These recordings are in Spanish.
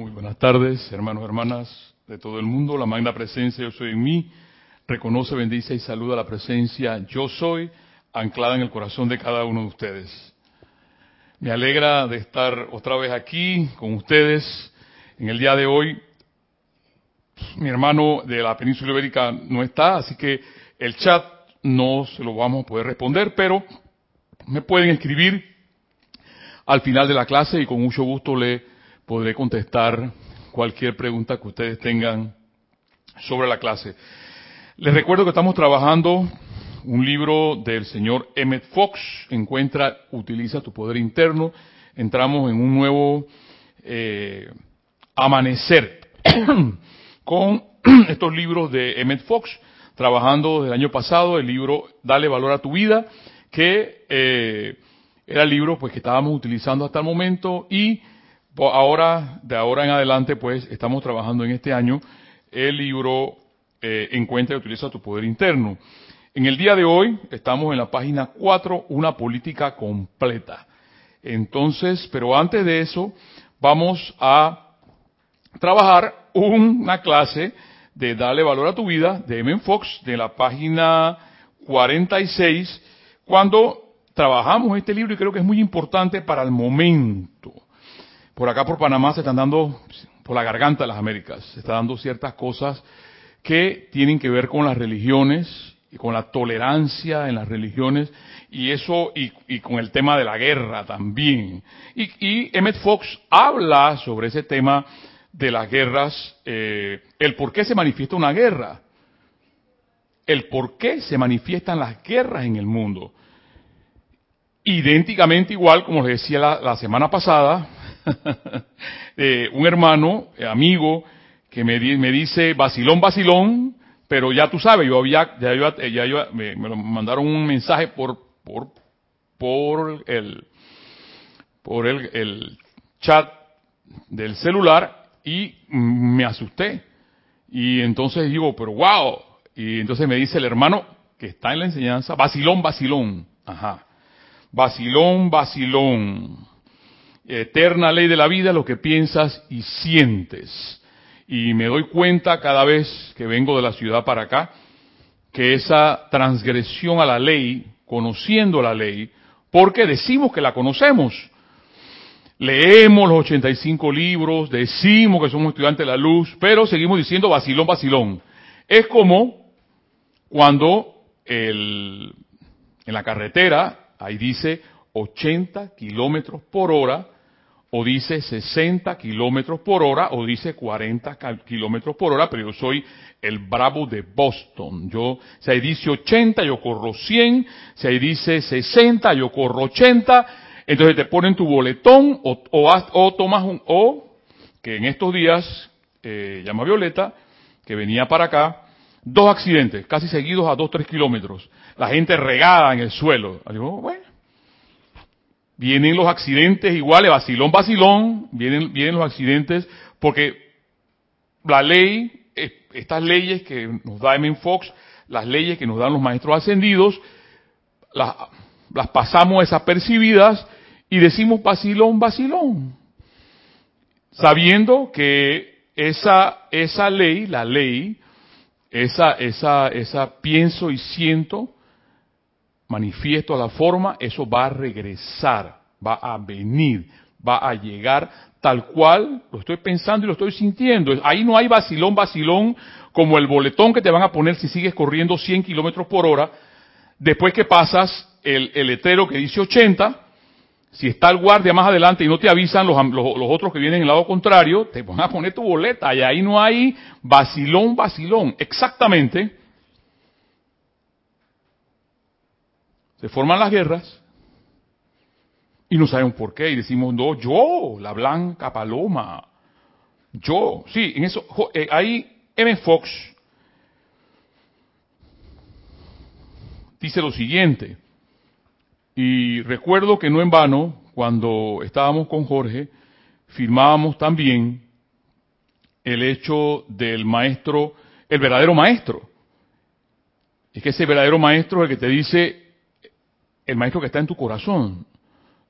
Muy buenas tardes, hermanos, hermanas de todo el mundo. La magna presencia Yo Soy en mí reconoce, bendice y saluda la presencia Yo Soy anclada en el corazón de cada uno de ustedes. Me alegra de estar otra vez aquí con ustedes en el día de hoy. Mi hermano de la península ibérica no está, así que el chat no se lo vamos a poder responder, pero me pueden escribir al final de la clase y con mucho gusto le podré contestar cualquier pregunta que ustedes tengan sobre la clase. Les recuerdo que estamos trabajando un libro del señor Emmett Fox, Encuentra, utiliza tu poder interno. Entramos en un nuevo eh, amanecer con estos libros de Emmett Fox, trabajando desde el año pasado el libro Dale valor a tu vida, que eh, era el libro pues que estábamos utilizando hasta el momento y ahora, de ahora en adelante, pues estamos trabajando en este año el libro eh, Encuentra y utiliza tu poder interno. En el día de hoy estamos en la página 4, una política completa. Entonces, pero antes de eso, vamos a trabajar una clase de Dale Valor a tu Vida de M. Fox de la página 46, cuando trabajamos este libro y creo que es muy importante para el momento. Por acá por Panamá se están dando, por la garganta de las Américas, se están dando ciertas cosas que tienen que ver con las religiones y con la tolerancia en las religiones y eso y, con el tema de la guerra también. Y, y, Emmett Fox habla sobre ese tema de las guerras, eh, el por qué se manifiesta una guerra, el por qué se manifiestan las guerras en el mundo. Idénticamente igual, como les decía la, semana pasada, eh, un hermano, eh, amigo, que me, me dice, vacilón, vacilón, pero ya tú sabes, yo había, ya, yo, ya me, me, mandaron un mensaje por, por, por el, por el, el chat del celular y me asusté. Y entonces digo, pero wow. Y entonces me dice el hermano que está en la enseñanza, vacilón, vacilón. Ajá. Vacilón, vacilón. Eterna ley de la vida, lo que piensas y sientes. Y me doy cuenta cada vez que vengo de la ciudad para acá, que esa transgresión a la ley, conociendo la ley, porque decimos que la conocemos. Leemos los 85 libros, decimos que somos estudiantes de la luz, pero seguimos diciendo vacilón, vacilón. Es como cuando el, en la carretera Ahí dice 80 kilómetros por hora, o dice 60 kilómetros por hora, o dice 40 kilómetros por hora, pero yo soy el bravo de Boston. Yo, si ahí dice 80, yo corro 100, si ahí dice 60, yo corro 80, entonces te ponen tu boletón, o, o, tomas un, o, que en estos días, eh, llama Violeta, que venía para acá, dos accidentes, casi seguidos a 2, 3 kilómetros la gente regada en el suelo. Vienen los accidentes iguales, vacilón, vacilón, vienen, vienen los accidentes porque la ley, estas leyes que nos da M. Fox, las leyes que nos dan los maestros ascendidos, las, las pasamos desapercibidas y decimos vacilón, vacilón. Sabiendo que esa, esa ley, la ley, esa, esa, esa pienso y siento, manifiesto a la forma, eso va a regresar, va a venir, va a llegar tal cual lo estoy pensando y lo estoy sintiendo. Ahí no hay vacilón, vacilón, como el boletón que te van a poner si sigues corriendo 100 kilómetros por hora, después que pasas el, el letrero que dice 80, si está el guardia más adelante y no te avisan los, los, los otros que vienen en el lado contrario, te van a poner tu boleta y ahí no hay vacilón, vacilón. Exactamente Se forman las guerras y no sabemos por qué y decimos, no, yo, la blanca paloma, yo, sí, en eso, eh, ahí M. Fox dice lo siguiente, y recuerdo que no en vano, cuando estábamos con Jorge, firmábamos también el hecho del maestro, el verdadero maestro. Es que ese verdadero maestro es el que te dice, el maestro que está en tu corazón,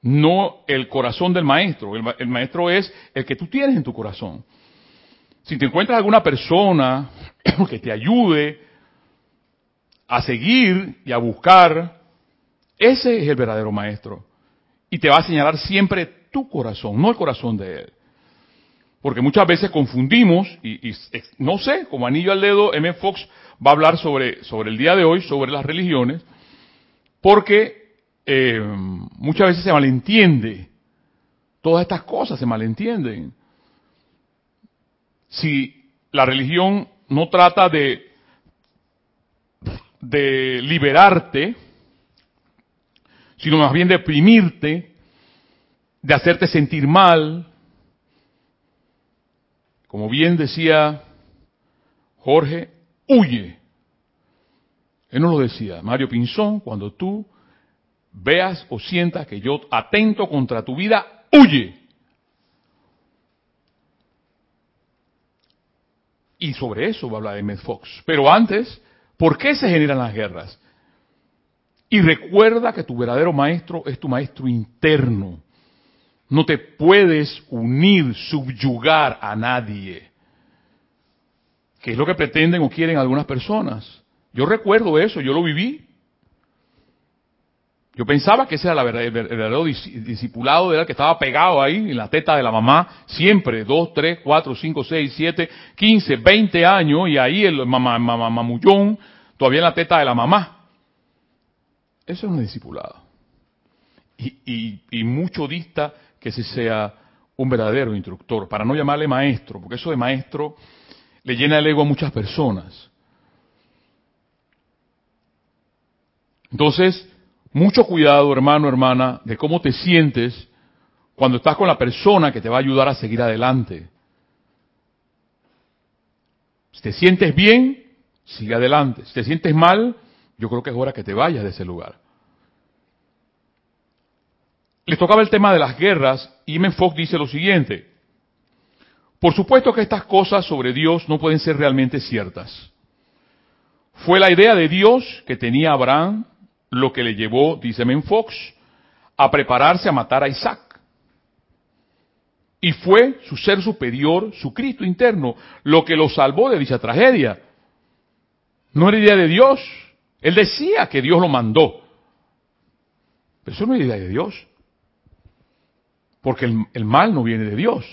no el corazón del maestro. El, maestro es el que tú tienes en tu corazón. Si te encuentras alguna persona que te ayude a seguir y a buscar, ese es el verdadero maestro. Y te va a señalar siempre tu corazón, no el corazón de él. Porque muchas veces confundimos, y, no sé, como anillo al dedo, M. Fox va a hablar sobre, sobre el día de hoy, sobre las religiones, porque eh, muchas veces se malentiende. Todas estas cosas se malentienden. Si la religión no trata de, de liberarte, sino más bien de oprimirte, de hacerte sentir mal, como bien decía Jorge, huye. Él no lo decía, Mario Pinzón, cuando tú veas o sientas que yo atento contra tu vida, huye. Y sobre eso va a hablar Emmett Fox. Pero antes, ¿por qué se generan las guerras? Y recuerda que tu verdadero maestro es tu maestro interno. No te puedes unir, subyugar a nadie. Que es lo que pretenden o quieren algunas personas. Yo recuerdo eso, yo lo viví. Yo pensaba que ese era el verdadero discipulado, era el que estaba pegado ahí en la teta de la mamá, siempre, dos, tres, cuatro, cinco, seis, siete, quince, veinte años, y ahí el mamá, mamullón, todavía en la teta de la mamá. Eso es un discipulado. Y, y, y mucho dista que si sea un verdadero instructor, para no llamarle maestro, porque eso de maestro le llena el ego a muchas personas. Entonces, mucho cuidado, hermano, hermana, de cómo te sientes cuando estás con la persona que te va a ayudar a seguir adelante. Si te sientes bien, sigue adelante. Si te sientes mal, yo creo que es hora que te vayas de ese lugar. Les tocaba el tema de las guerras y Men Fox dice lo siguiente. Por supuesto que estas cosas sobre Dios no pueden ser realmente ciertas. Fue la idea de Dios que tenía Abraham lo que le llevó, dice Men Fox, a prepararse a matar a Isaac. Y fue su ser superior, su Cristo interno, lo que lo salvó de dicha tragedia. No era idea de Dios. Él decía que Dios lo mandó. Pero eso no es idea de Dios. Porque el, mal no viene de Dios.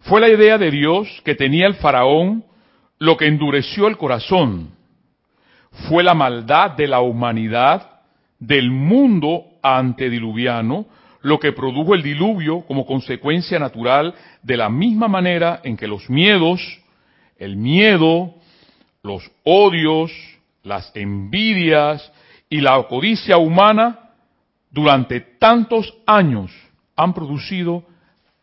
Fue la idea de Dios que tenía el faraón lo que endureció el corazón. Fue la maldad de la humanidad, del mundo antediluviano, lo que produjo el diluvio como consecuencia natural de la misma manera en que los miedos, el miedo, los odios, las envidias y la codicia humana durante tantos años han producido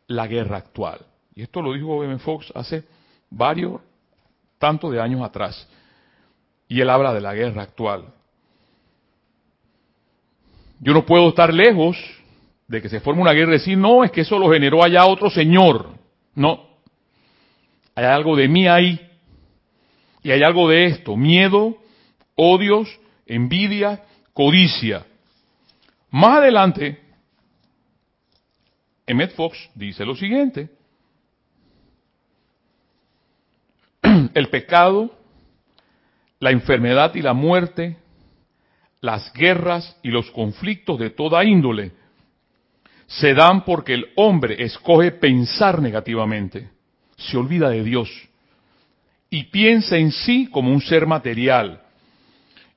la guerra actual. Y esto lo dijo M. Fox hace varios, tantos de años atrás. Y él habla de la guerra actual. Yo no puedo estar lejos de que se forme una guerra y decir, no, es que eso lo generó allá otro señor. No. Hay algo de mí ahí. Y hay algo de esto. Miedo, odios, envidia, codicia. Más adelante, Emmett Fox dice lo siguiente. El pecado, la enfermedad y la muerte, las guerras y los conflictos de toda índole se dan porque el hombre escoge pensar negativamente, se olvida de Dios y piensa en sí como un ser material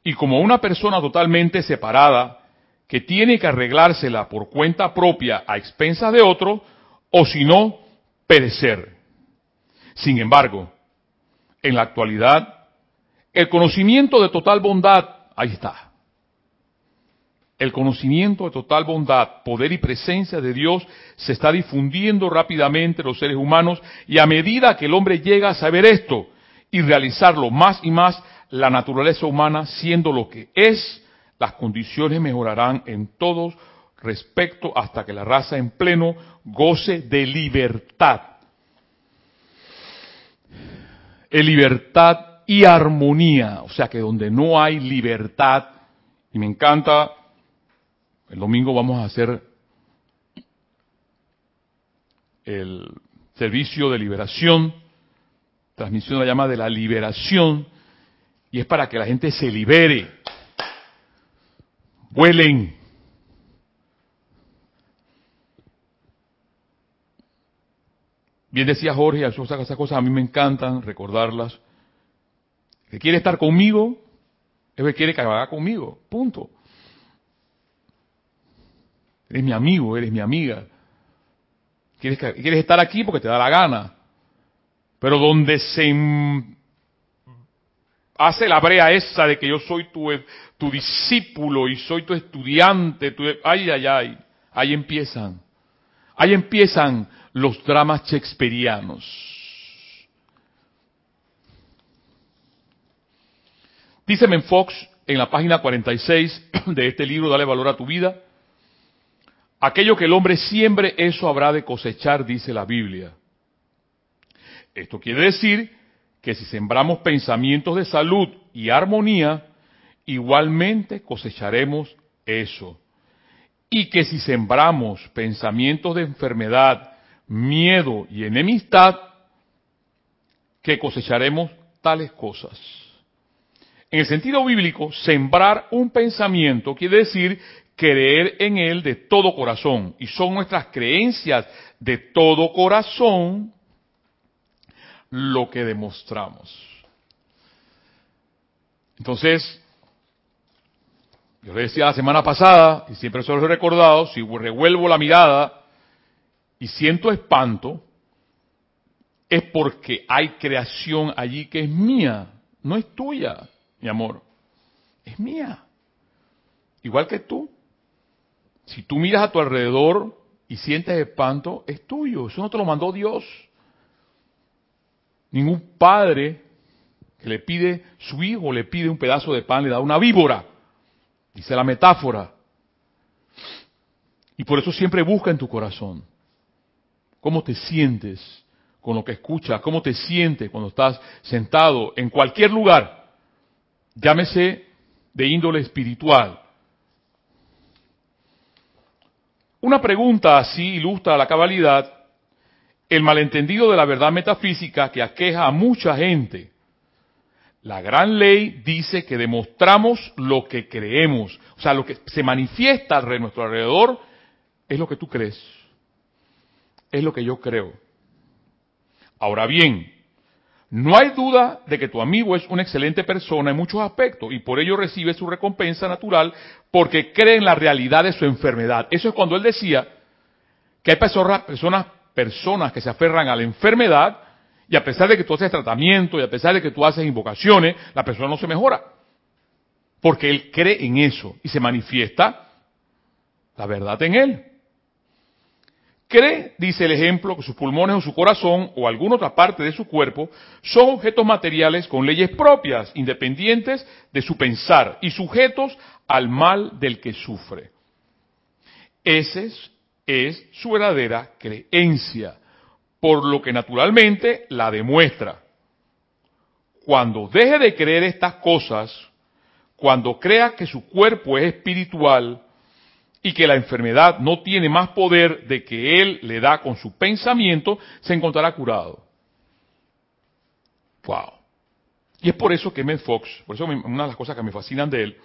y como una persona totalmente separada que tiene que arreglársela por cuenta propia a expensas de otro, o si no, perecer. Sin embargo, en la actualidad, el conocimiento de total bondad, ahí está. El conocimiento de total bondad, poder y presencia de Dios se está difundiendo rápidamente en los seres humanos y a medida que el hombre llega a saber esto y realizarlo más y más, la naturaleza humana siendo lo que es, las condiciones mejorarán en todos respecto hasta que la raza en pleno goce de libertad. Libertad y armonía, o sea que donde no hay libertad, y me encanta El domingo vamos a hacer el servicio de liberación, transmisión de la llama de la liberación, y es para que la gente se libere. Vuelen. Bien decía Jorge, esas cosas a mí me encantan recordarlas. Que quiere estar conmigo, es que quiere que haga conmigo. Punto. Eres mi amigo, eres mi amiga. Quieres, estar aquí porque te da la gana. Pero donde se hace la brea esa de que yo soy tu, discípulo y soy tu estudiante, tu, ay, ay, ay, ahí empiezan. Ahí empiezan los dramas shakespearianos. Dice Fox en la página 46 de este libro, Dale valor a tu vida, aquello que el hombre siembre, eso habrá de cosechar, dice la Biblia. Esto quiere decir que si sembramos pensamientos de salud y armonía, igualmente cosecharemos eso. Y que si sembramos pensamientos de enfermedad, miedo y enemistad, que cosecharemos tales cosas. En el sentido bíblico, sembrar un pensamiento quiere decir creer en él de todo corazón. Y son nuestras creencias de todo corazón lo que demostramos. Entonces, yo le decía la semana pasada, y siempre se lo he recordado, si revuelvo la mirada y siento espanto, es porque hay creación allí que es mía, no es tuya, mi amor, es mía. Igual que tú. Si tú miras a tu alrededor y sientes espanto, es tuyo, eso no te lo mandó Dios. Ningún padre que le pide su hijo, le pide un pedazo de pan, le da una víbora. Dice la metáfora. Y por eso siempre busca en tu corazón. ¿Cómo te sientes con lo que escuchas? ¿Cómo te sientes cuando estás sentado en cualquier lugar? Llámese de índole espiritual. Una pregunta así ilustra la cabalidad el malentendido de la verdad metafísica que aqueja a mucha gente. La gran ley dice que demostramos lo que creemos. O sea, lo que se manifiesta a nuestro alrededor es lo que tú crees. Es lo que yo creo. Ahora bien, no hay duda de que tu amigo es una excelente persona en muchos aspectos y por ello recibe su recompensa natural porque cree en la realidad de su enfermedad. Eso es cuando él decía que hay personas, personas personas que se aferran a la enfermedad y a pesar de que tú haces tratamiento y a pesar de que tú haces invocaciones, la persona no se mejora. Porque él cree en eso y se manifiesta la verdad en él. Cree, dice el ejemplo, que sus pulmones o su corazón o alguna otra parte de su cuerpo son objetos materiales con leyes propias, independientes de su pensar y sujetos al mal del que sufre. Ese es es su verdadera creencia, por lo que naturalmente la demuestra. Cuando deje de creer estas cosas, cuando crea que su cuerpo es espiritual y que la enfermedad no tiene más poder de que él le da con su pensamiento, se encontrará curado. Wow. Y es por eso que Med Fox, por eso una de las cosas que me fascinan de él,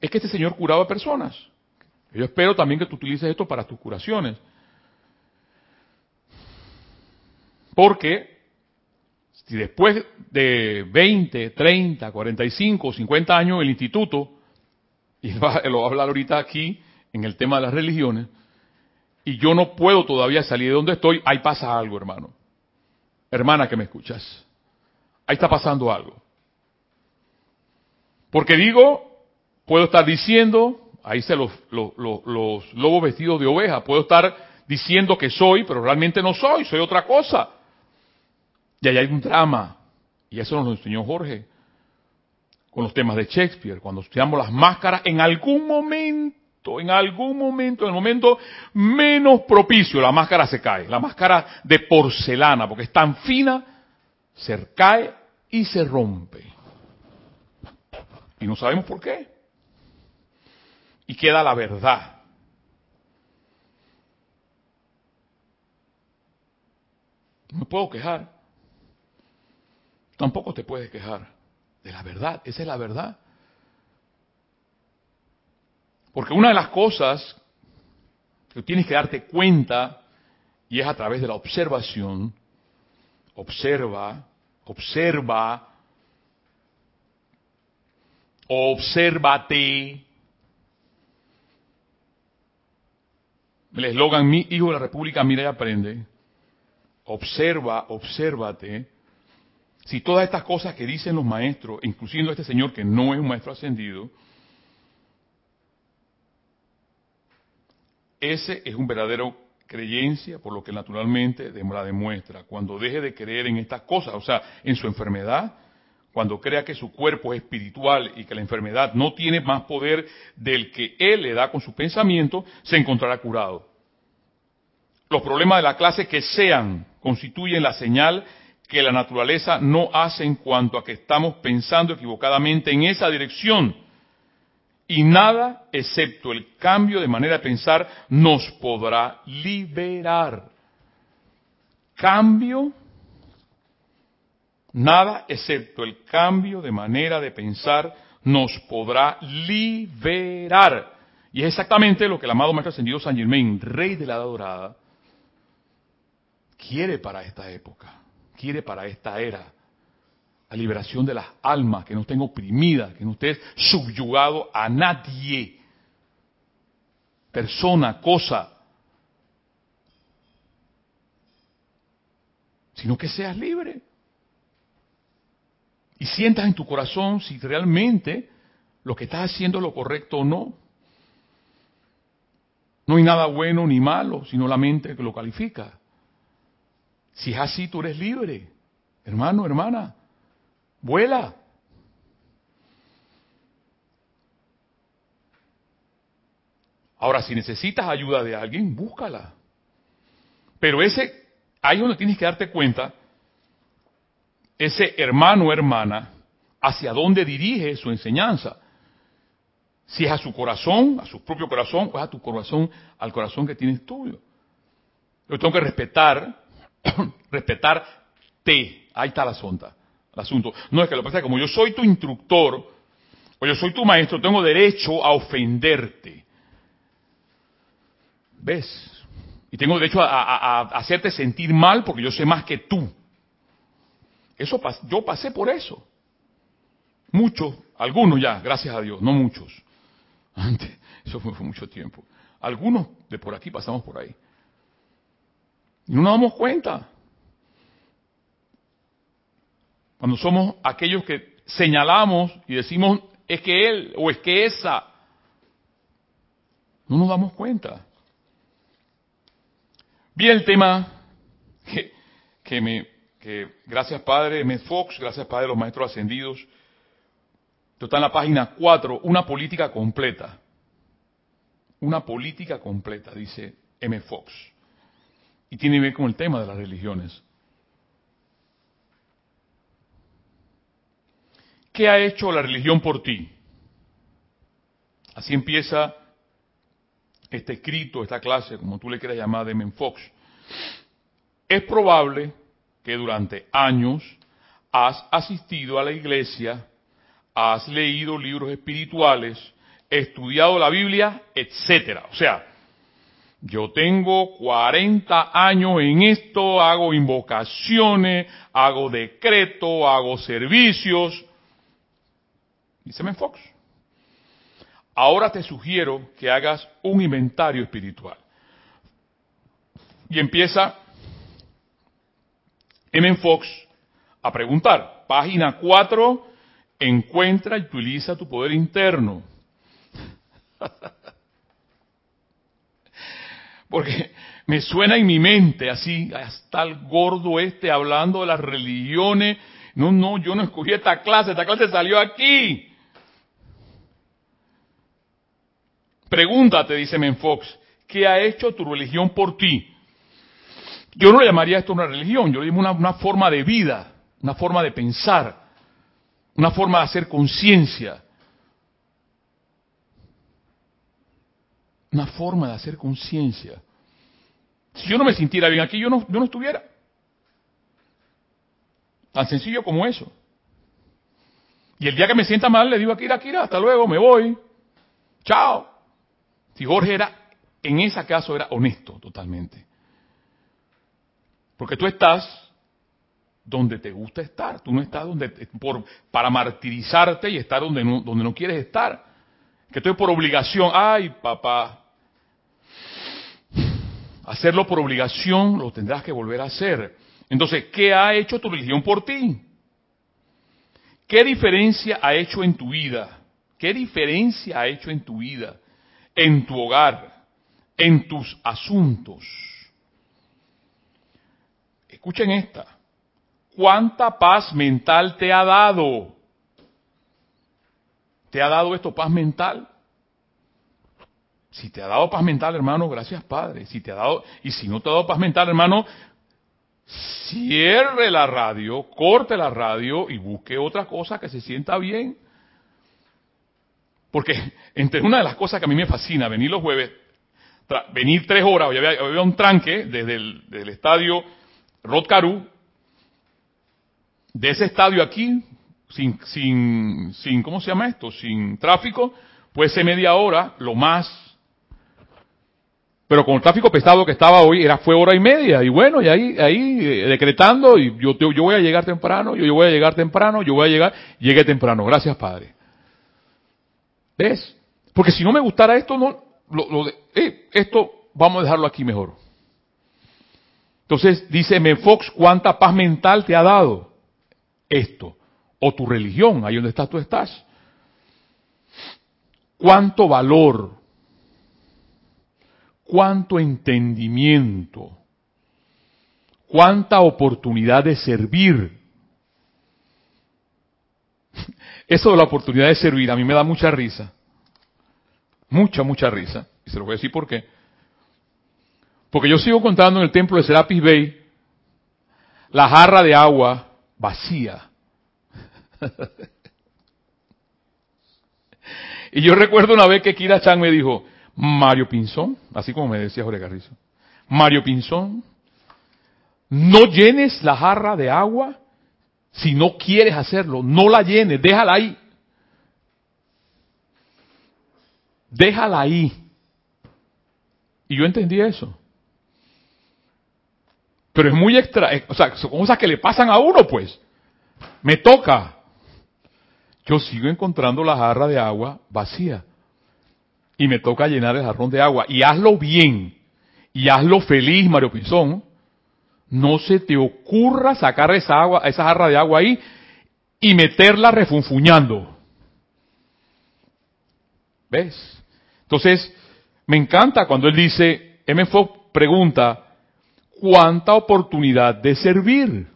es que este señor curaba a personas. Yo espero también que tú utilices esto para tus curaciones. Porque si después de 20, 30, 45, 50 años el instituto, y lo va a hablar ahorita aquí en el tema de las religiones, y yo no puedo todavía salir de donde estoy, ahí pasa algo, hermano. Hermana que me escuchas, ahí está pasando algo. Porque digo, puedo estar diciendo, ahí se los, los, lobos vestidos de oveja. Puedo estar diciendo que soy, pero realmente no soy, soy otra cosa. Y ahí hay un drama. Y eso nos lo enseñó Jorge con los temas de Shakespeare. Cuando estudiamos las máscaras, en algún momento, en algún momento, en el momento menos propicio, la máscara se cae. La máscara de porcelana, porque es tan fina, se cae y se rompe. Y no sabemos por qué. y queda la verdad. No puedo quejar. Tampoco te puedes quejar de la verdad. Esa es la verdad. Porque una de las cosas que tienes que darte cuenta, y es a través de la observación, observa, observa, obsérvate. El eslogan, mi hijo de la República, mira y aprende. Observa, obsérvate. Si todas estas cosas que dicen los maestros, incluyendo este señor que no es un maestro ascendido, ese es un verdadero creencia, por lo que naturalmente la demuestra. Cuando deje de creer en estas cosas, o sea, en su enfermedad, cuando crea que su cuerpo es espiritual y que la enfermedad no tiene más poder del que él le da con su pensamiento, se encontrará curado. Los problemas de la clase que sean constituyen la señal que la naturaleza no hace en cuanto a que estamos pensando equivocadamente en esa dirección. Y nada, excepto el cambio de manera de pensar, nos podrá liberar. Cambio, nada, excepto el cambio de manera de pensar, nos podrá liberar. Y es exactamente lo que el amado Maestro Ascendido San Germain, Rey de la Dorada, quiere para esta época, quiere para esta era. La liberación de las almas, que no estén oprimidas, que no estés subyugado a nadie, persona, cosa, sino que seas libre. Y sientas en tu corazón si realmente lo que estás haciendo es lo correcto o no. No hay nada bueno ni malo, sino la mente que lo califica. Si es así, tú eres libre. Hermano, hermana, vuela. Ahora, si necesitas ayuda de alguien, búscala. Pero ese, ahí es donde tienes que darte cuenta, ese hermano o hermana, hacia dónde dirige su enseñanza. Si es a su corazón, a su propio corazón, o es a tu corazón, al corazón que tienes tuyo. Yo tengo que respetar respetarte. Ahí está la asunto. El asunto. No es que lo que pasa como yo soy tu instructor, o yo soy tu maestro, tengo derecho a ofenderte. ¿Ves? Y tengo derecho a, hacerte sentir mal porque yo sé más que tú. Eso yo pasé por eso. Muchos, algunos ya, gracias a Dios, no muchos. Antes, eso fue mucho tiempo. Algunos de por aquí pasamos por ahí. No nos damos cuenta. Cuando somos aquellos que señalamos y decimos, es que él o es que esa, no nos damos cuenta. Vi el tema que, que me, que gracias Padre M. Fox, gracias Padre los Maestros Ascendidos, esto está en la página 4, una política completa. Una política completa, dice M. Fox. Y tiene que ver con el tema de las religiones. ¿Qué ha hecho la religión por ti? Así empieza este escrito, esta clase, como tú le quieras llamar, de Menfox. Es probable que durante años has asistido a la iglesia, has leído libros espirituales, estudiado la Biblia, etcétera. O sea, yo tengo 40 años en esto, hago invocaciones, hago decreto, hago servicios. Dice Fox. Ahora te sugiero que hagas un inventario espiritual. Y empieza M. Fox a preguntar. Página 4, encuentra y utiliza tu poder interno. Porque me suena en mi mente así, hasta el gordo este hablando de las religiones. No, no, yo no escogí esta clase, esta clase salió aquí. Pregúntate, dice Menfox, ¿qué ha hecho tu religión por ti? Yo no le llamaría esto una religión, yo le llamo una, una forma de vida, una forma de pensar, una forma de hacer conciencia. Una forma de hacer conciencia. Si yo no me sintiera bien aquí, yo no, yo no estuviera. Tan sencillo como eso. Y el día que me sienta mal, le digo a Kira, Kira, hasta luego, me voy. Chao. Si Jorge era, en ese caso era honesto totalmente. Porque tú estás donde te gusta estar. Tú no estás donde por, para martirizarte y estar donde no, donde no quieres estar. Que estoy por obligación. Ay, papá. Hacerlo por obligación lo tendrás que volver a hacer. Entonces, ¿qué ha hecho tu religión por ti? ¿Qué diferencia ha hecho en tu vida? ¿Qué diferencia ha hecho en tu vida? En tu hogar, en tus asuntos. Escuchen esta. ¿Cuánta paz mental te ha dado? ¿Te ha dado esto paz mental? Si te ha dado paz mental, hermano, gracias Padre. Si te ha dado, y si no te ha dado paz mental, hermano, cierre la radio, corte la radio y busque otra cosa que se sienta bien. Porque entre una de las cosas que a mí me fascina, venir los jueves, venir tres horas, había, había un tranque desde el del estadio Rod de ese estadio aquí, sin, sin, sin, ¿cómo se llama esto? Sin tráfico, puede ser media hora, lo más. Pero con el tráfico pesado que estaba hoy, era, fue hora y media. Y bueno, y ahí, ahí eh, decretando, y yo, yo voy a llegar temprano, yo, yo voy a llegar temprano, yo voy a llegar, llegué temprano. Gracias, Padre. ¿Ves? Porque si no me gustara esto, no, lo, lo de, eh, esto vamos a dejarlo aquí mejor. Entonces dice Fox, ¿cuánta paz mental te ha dado? esto, o tu religión, ahí donde estás tú estás. ¿Cuánto valor? ¿Cuánto entendimiento? ¿Cuánta oportunidad de servir? Eso de la oportunidad de servir a mí me da mucha risa. Mucha, mucha risa. Y se lo voy a decir por qué. Porque yo sigo contando en el templo de Serapis Bay la jarra de agua vacía. y yo recuerdo una vez que Kira Chan me dijo, Mario Pinzón, así como me decía Jorge Carrizo, Mario Pinzón, no llenes la jarra de agua si no quieres hacerlo, no la llenes, déjala ahí. Déjala ahí. Y yo entendí eso. Pero es muy extra, o sea, son cosas que le pasan a uno, pues. Me toca. Yo sigo encontrando la jarra de agua vacía. Y me toca llenar el jarrón de agua. Y hazlo bien. Y hazlo feliz, Mario Pinzón. No se te ocurra sacar esa agua, esa jarra de agua ahí y meterla refunfuñando. ¿Ves? Entonces, me encanta cuando él dice, MFO pregunta, cuánta oportunidad de servir.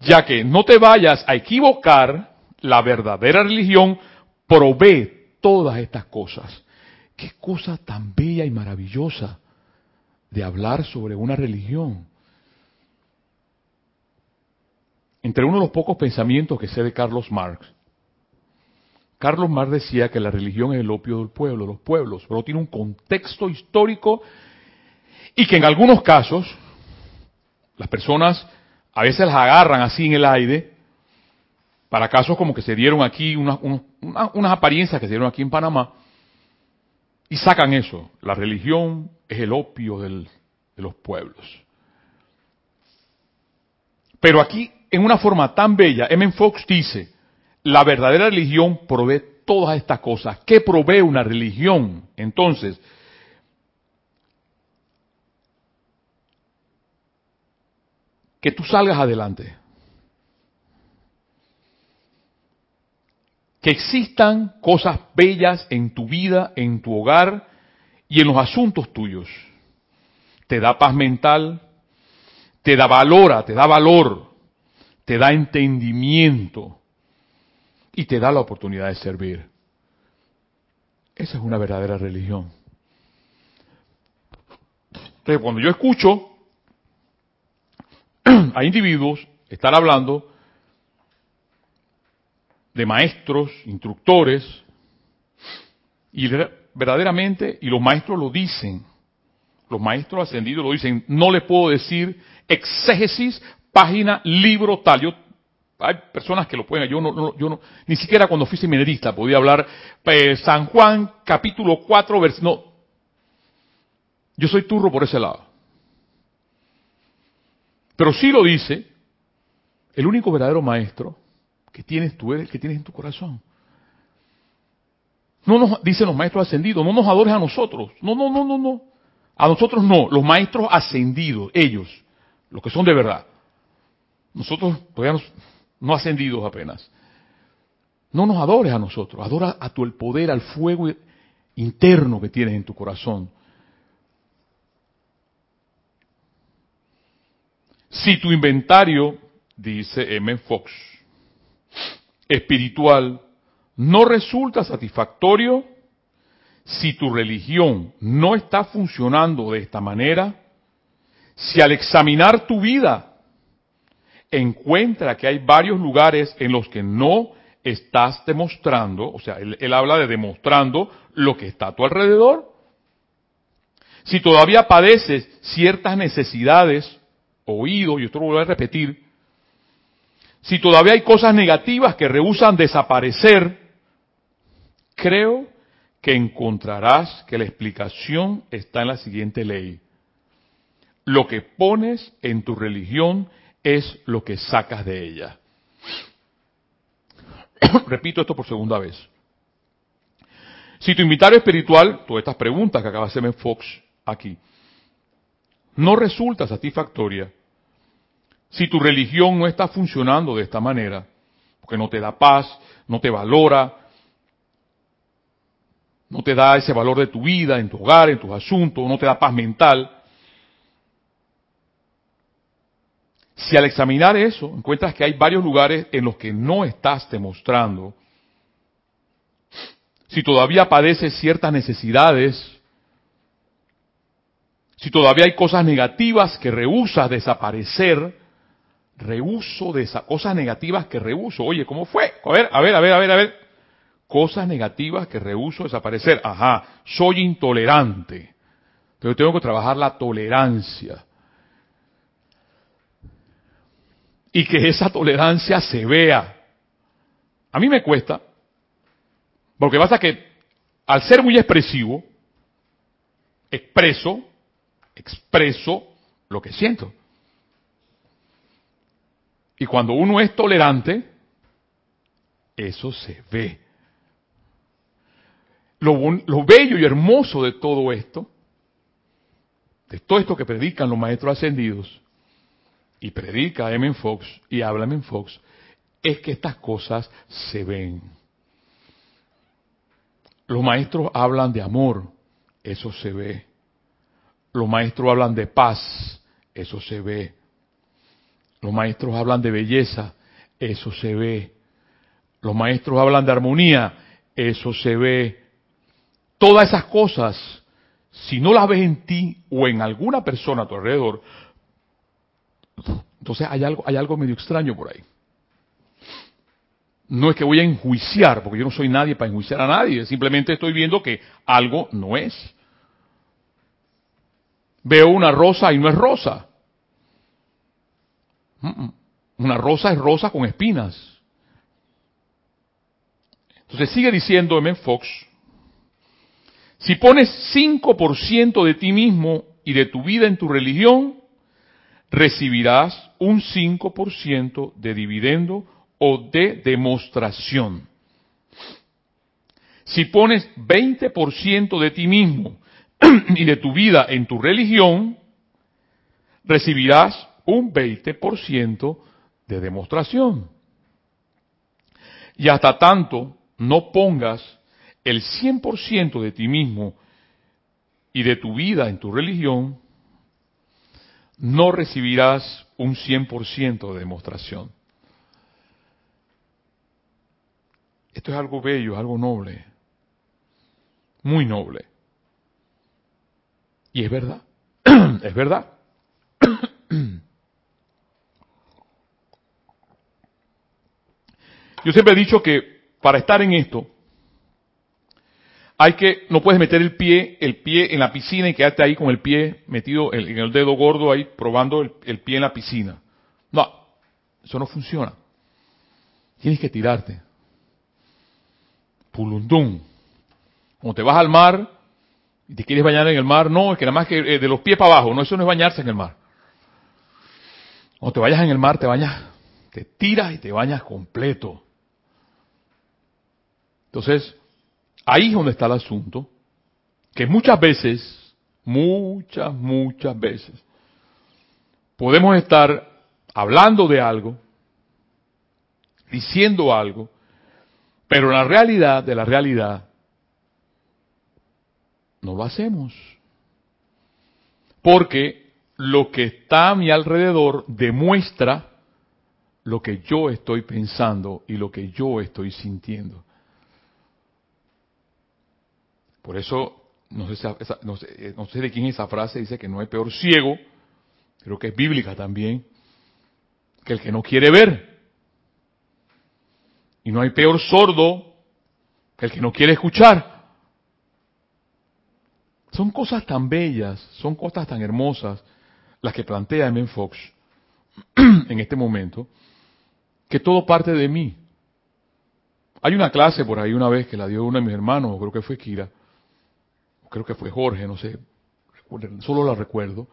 Ya que no te vayas a equivocar, la verdadera religión provee todas estas cosas. Qué cosa tan bella y maravillosa de hablar sobre una religión. Entre uno de los pocos pensamientos que sé de Carlos Marx, Carlos Marx decía que la religión es el opio del pueblo, los pueblos, pero tiene un contexto histórico y que en algunos casos las personas a veces las agarran así en el aire para casos como que se dieron aquí, unas apariencias que se dieron aquí en Panamá, y sacan eso. La religión es el opio de los pueblos. Pero aquí, en una forma tan bella, M. Fox dice, la verdadera religión provee todas estas cosas. ¿Qué provee una religión? Entonces, que tú salgas adelante. Que existan cosas bellas en tu vida, en tu hogar y en los asuntos tuyos. Te da paz mental, te da valor, te da valor, te da entendimiento y te da la oportunidad de servir. Esa es una verdadera religión. Entonces, cuando yo escucho a individuos estar hablando de maestros, instructores, y verdaderamente, y los maestros lo dicen, los maestros ascendidos lo dicen, no le puedo decir exégesis, página, libro tal. Yo, hay personas que lo pueden, yo no, yo no, ni siquiera cuando fui seminarista podía hablar eh, San Juan capítulo 4, versículo, no. Yo soy turro por ese lado. Pero sí lo dice el único verdadero maestro que tienes tú, que tienes en tu corazón. No nos, dicen los maestros ascendidos, no nos adores a nosotros. No, no, no, no, no. A nosotros no, los maestros ascendidos, ellos, los que son de verdad. Nosotros todavía no ascendidos apenas. No nos adores a nosotros, adora a tu el poder, al fuego interno que tienes en tu corazón. Si tu inventario, dice M. Fox, espiritual, no resulta satisfactorio, si tu religión no está funcionando de esta manera, si al examinar tu vida encuentra que hay varios lugares en los que no estás demostrando, o sea, él, él, habla de demostrando lo que está a tu alrededor, si todavía padeces ciertas necesidades, oído, y esto lo voy a repetir, si todavía hay cosas negativas que rehusan desaparecer, creo que encontrarás que la explicación está en la siguiente ley. Lo que pones en tu religión es lo que sacas de ella. Repito esto por segunda vez. Si tu invitario espiritual, todas estas preguntas que acaba de hacerme Fox aquí, no resulta satisfactoria, si tu religión no está funcionando de esta manera, porque no te da paz, no te valora, no te da ese valor de tu vida, en tu hogar, en tus asuntos, no te da paz mental. Si al examinar eso encuentras que hay varios lugares en los que no estás demostrando, si todavía padeces ciertas necesidades, si todavía hay cosas negativas que rehusas desaparecer, rehuso de esas cosas negativas que rehuso. Oye, ¿cómo fue? A ver, a ver, a ver, a ver, a ver cosas negativas que rehuso desaparecer. Ajá, soy intolerante. Pero tengo que trabajar la tolerancia. Y que esa tolerancia se vea. A mí me cuesta, porque pasa que al ser muy expresivo, expreso, expreso lo que siento. Y cuando uno es tolerante, eso se ve. Lo, bello y hermoso de todo esto, de todo esto que predican los maestros ascendidos, y predica M. Fox y habla M. Fox, es que estas cosas se ven. Los maestros hablan de amor, eso se ve. Los maestros hablan de paz, eso se ve. Los maestros hablan de belleza, eso se ve. Los maestros hablan de armonía, eso se ve. Todas esas cosas, si no las ves en ti o en alguna persona a tu alrededor, entonces hay algo, hay algo medio extraño por ahí. No es que voy a enjuiciar, porque yo no soy nadie para enjuiciar a nadie, simplemente estoy viendo que algo no es. Veo una rosa y no es rosa. Una rosa es rosa con espinas. Entonces sigue diciendo M. Fox, si pones 5% de ti mismo y de tu vida en tu religión, recibirás un 5% de dividendo o de demostración. Si pones 20% de ti mismo y de tu vida en tu religión, recibirás un 20% de demostración. Y hasta tanto no pongas el 100% de ti mismo y de tu vida en tu religión, no recibirás un 100% de demostración. Esto es algo bello, algo noble, muy noble. Y es verdad, es verdad. Yo siempre he dicho que para estar en esto, hay que, no puedes meter el pie, el pie en la piscina y quedarte ahí con el pie metido en, el dedo gordo ahí probando el, pie en la piscina. No, eso no funciona. Tienes que tirarte. Pulundum. Cuando te vas al mar y te quieres bañar en el mar, no, es que nada más que eh, de los pies para abajo, no, eso no es bañarse en el mar. Cuando te vayas en el mar, te bañas, te tiras y te bañas completo. Entonces, ahí es donde está el asunto, que muchas veces, muchas, muchas veces, podemos estar hablando de algo, diciendo algo, pero la realidad de la realidad no lo hacemos. Porque lo que está a mi alrededor demuestra lo que yo estoy pensando y lo que yo estoy sintiendo. Por eso, no sé, eh, no sé de quién es esa frase, dice que no hay peor ciego, creo que es bíblica también, que el que no quiere ver. Y no hay peor sordo que el que no quiere escuchar. Son cosas tan bellas, son cosas tan hermosas las que plantea M. Fox en este momento, que todo parte de mí. Hay una clase por ahí una vez que la dio uno de mis hermanos, creo que fue Kira, creo que fue Jorge, no sé, solo la recuerdo,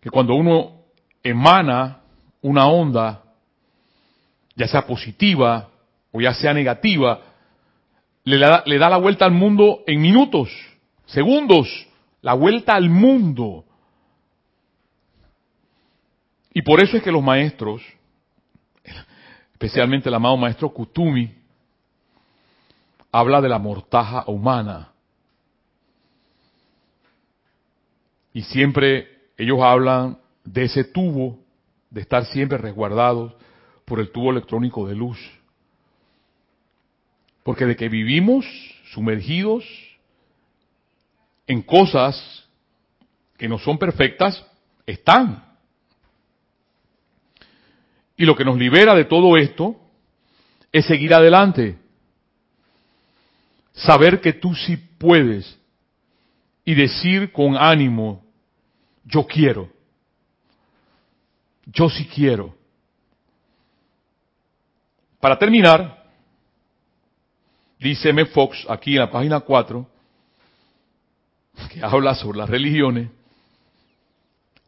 que cuando uno emana una onda, ya sea positiva o ya sea negativa, le da, le da la vuelta al mundo en minutos segundos, la vuelta al mundo. Y por eso es que los maestros, especialmente el amado maestro Kutumi, habla de la mortaja humana. Y siempre ellos hablan de ese tubo, de estar siempre resguardados por el tubo electrónico de luz. Porque de que vivimos sumergidos en cosas que no son perfectas, están. Y lo que nos libera de todo esto es seguir adelante. Saber que tú sí puedes y decir con ánimo, yo quiero. Yo sí quiero. Para terminar, dice M. Fox aquí en la página 4, que habla sobre las religiones,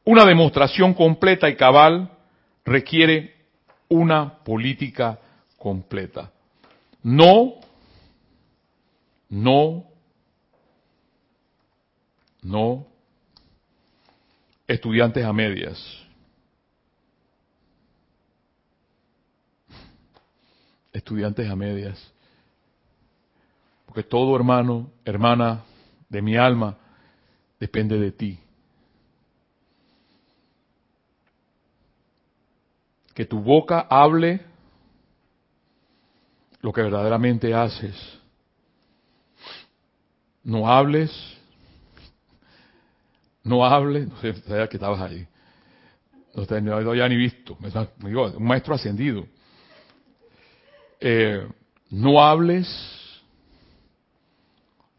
una demostración completa y cabal requiere una política completa. No, no, no estudiantes a medias. Estudiantes a medias. Porque todo hermano, hermana de mi alma depende de ti. Que tu boca hable lo que verdaderamente haces. No hables, no hables, no sabía que estabas ahí. No te no ya ni visto, un maestro ascendido. Eh, no hables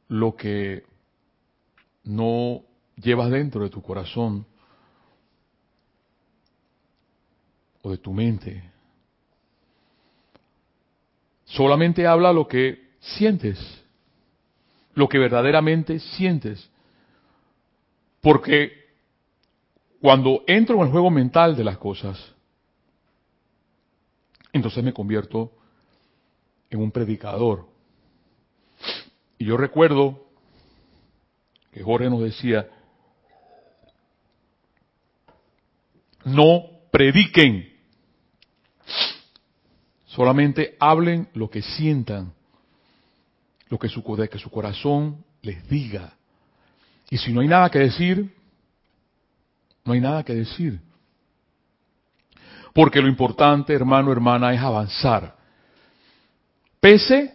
lo que no llevas dentro de tu corazón o de tu mente. Solamente habla lo que sientes, lo que verdaderamente sientes. Porque cuando entro en el juego mental de las cosas, entonces me convierto en un predicador. Y yo recuerdo que Jorge nos decía, no prediquen, solamente hablen lo que sientan, lo que su, que su corazón les diga. Y si no hay nada que decir, no hay nada que decir. Porque lo importante, hermano, hermana, es avanzar. Pese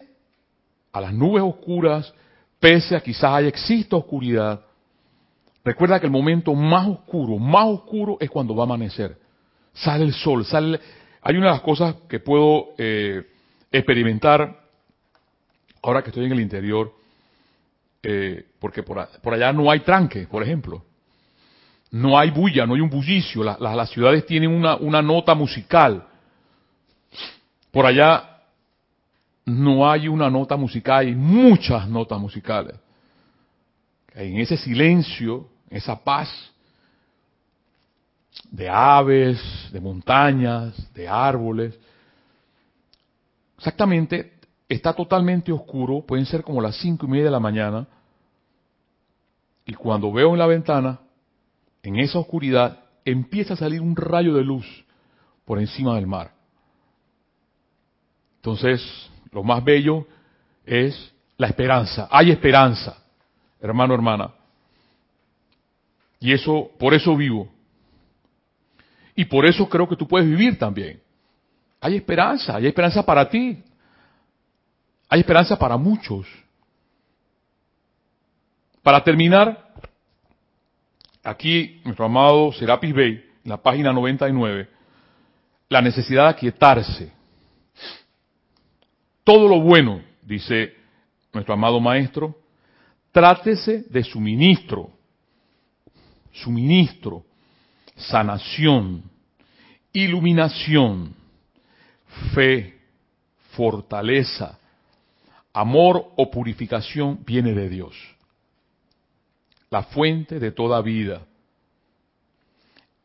a las nubes oscuras, pese a quizás haya exista oscuridad, recuerda que el momento más oscuro, más oscuro es cuando va a amanecer. Sale el sol, sale... Hay una de las cosas que puedo eh, experimentar ahora que estoy en el interior, eh, porque por, allá no hay tranque, por ejemplo. No hay bulla, no hay un bullicio. las ciudades tienen una, una nota musical. Por allá no hay una nota musical, hay muchas notas musicales. En ese silencio, esa paz de aves, de montañas, de árboles, exactamente está totalmente oscuro, pueden ser como las cinco y media de la mañana, y cuando veo en la ventana, en esa oscuridad, empieza a salir un rayo de luz por encima del mar. Entonces, lo más bello es la esperanza. Hay esperanza, hermano, hermana. Y eso, por eso vivo. Y por eso creo que tú puedes vivir también. Hay esperanza, hay esperanza para ti. Hay esperanza para muchos. Para terminar, aquí nuestro amado Serapis Bey, en la página 99, la necesidad de aquietarse. Todo lo bueno, dice nuestro amado maestro, trátese de suministro, suministro, sanación, iluminación, fe, fortaleza, amor o purificación viene de Dios, la fuente de toda vida.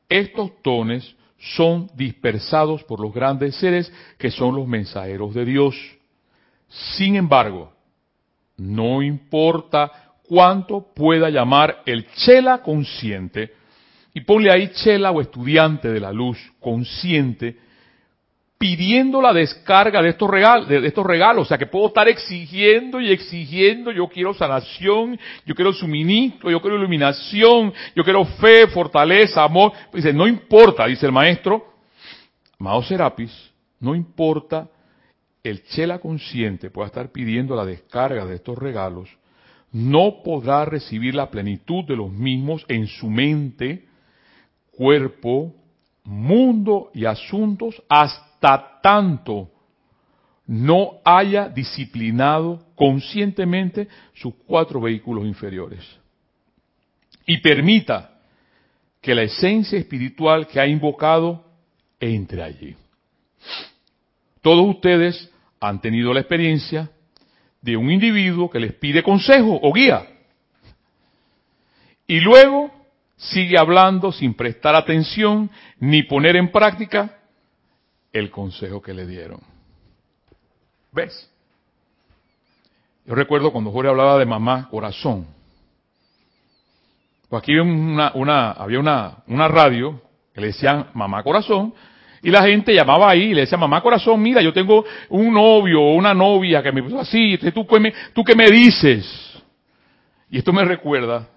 Estos dones son dispersados por los grandes seres que son los mensajeros de Dios. Sin embargo, no importa cuánto pueda llamar el chela consciente, y ponle ahí chela o estudiante de la luz consciente, pidiendo la descarga de estos regalos, de estos regalos, o sea que puedo estar exigiendo y exigiendo, yo quiero sanación, yo quiero suministro, yo quiero iluminación, yo quiero fe, fortaleza, amor. Dice, no importa, dice el maestro, Mao Serapis, no importa el chela consciente pueda estar pidiendo la descarga de estos regalos, no podrá recibir la plenitud de los mismos en su mente, cuerpo, mundo y asuntos hasta tanto no haya disciplinado conscientemente sus cuatro vehículos inferiores. Y permita que la esencia espiritual que ha invocado entre allí. Todos ustedes han tenido la experiencia de un individuo que les pide consejo o guía. Y luego sigue hablando sin prestar atención ni poner en práctica el consejo que le dieron. ¿Ves? Yo recuerdo cuando Jorge hablaba de mamá corazón. Pues aquí había una, había una, una radio que le decían mamá corazón y la gente llamaba ahí y le decía, mamá corazón, mira, yo tengo un novio o una novia que me puso así, ¿tú, ¿tú qué me dices? Y esto me recuerda,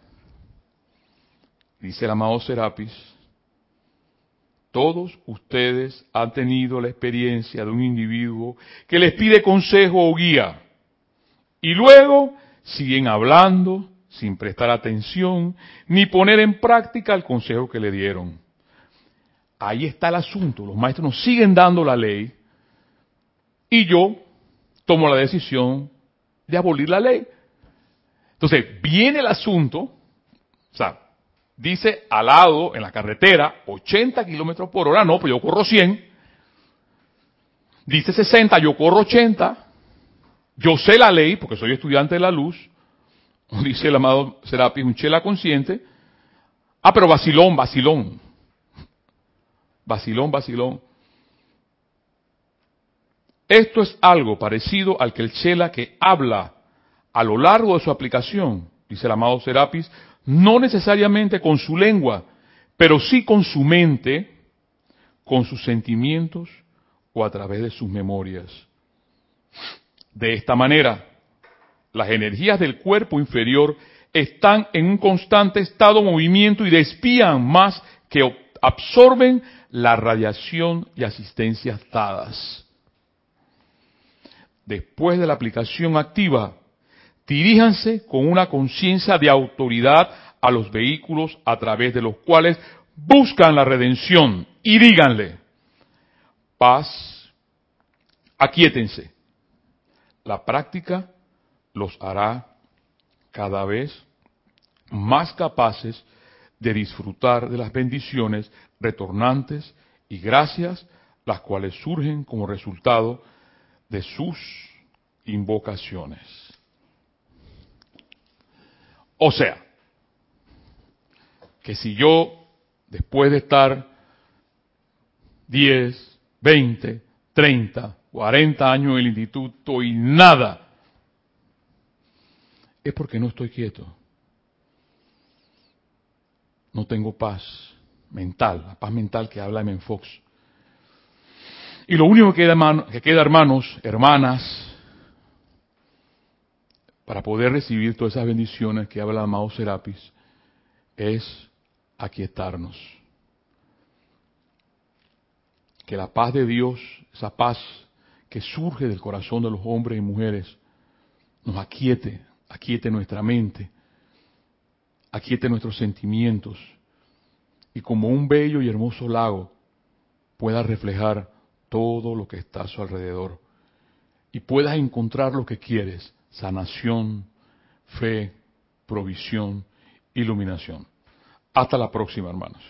dice el amado Serapis, todos ustedes han tenido la experiencia de un individuo que les pide consejo o guía y luego siguen hablando sin prestar atención ni poner en práctica el consejo que le dieron. Ahí está el asunto. Los maestros nos siguen dando la ley y yo tomo la decisión de abolir la ley. Entonces, viene el asunto, o sea, dice al lado, en la carretera, 80 kilómetros por hora, no, pues yo corro 100. Dice 60, yo corro 80. Yo sé la ley, porque soy estudiante de la luz. Dice el amado Serapis, un chela consciente. Ah, pero vacilón, vacilón. Vacilón, vacilón. Esto es algo parecido al que el Chela que habla a lo largo de su aplicación, dice el amado Serapis, no necesariamente con su lengua, pero sí con su mente, con sus sentimientos o a través de sus memorias. De esta manera, las energías del cuerpo inferior están en un constante estado de movimiento y despían más que absorben la radiación y asistencias dadas. Después de la aplicación activa, diríjanse con una conciencia de autoridad a los vehículos a través de los cuales buscan la redención y díganle, paz, aquíétense. La práctica los hará cada vez más capaces de disfrutar de las bendiciones retornantes y gracias las cuales surgen como resultado de sus invocaciones. O sea, que si yo, después de estar 10, 20, 30, 40 años en el instituto y nada, es porque no estoy quieto. No tengo paz mental, la paz mental que habla M. Fox. Y lo único que queda, que queda, hermanos, hermanas, para poder recibir todas esas bendiciones que habla amado Serapis, es aquietarnos. Que la paz de Dios, esa paz que surge del corazón de los hombres y mujeres, nos aquiete, aquiete nuestra mente, aquiete nuestros sentimientos y como un bello y hermoso lago pueda reflejar todo lo que está a su alrededor y puedas encontrar lo que quieres, sanación, fe, provisión, iluminación. Hasta la próxima, hermanos.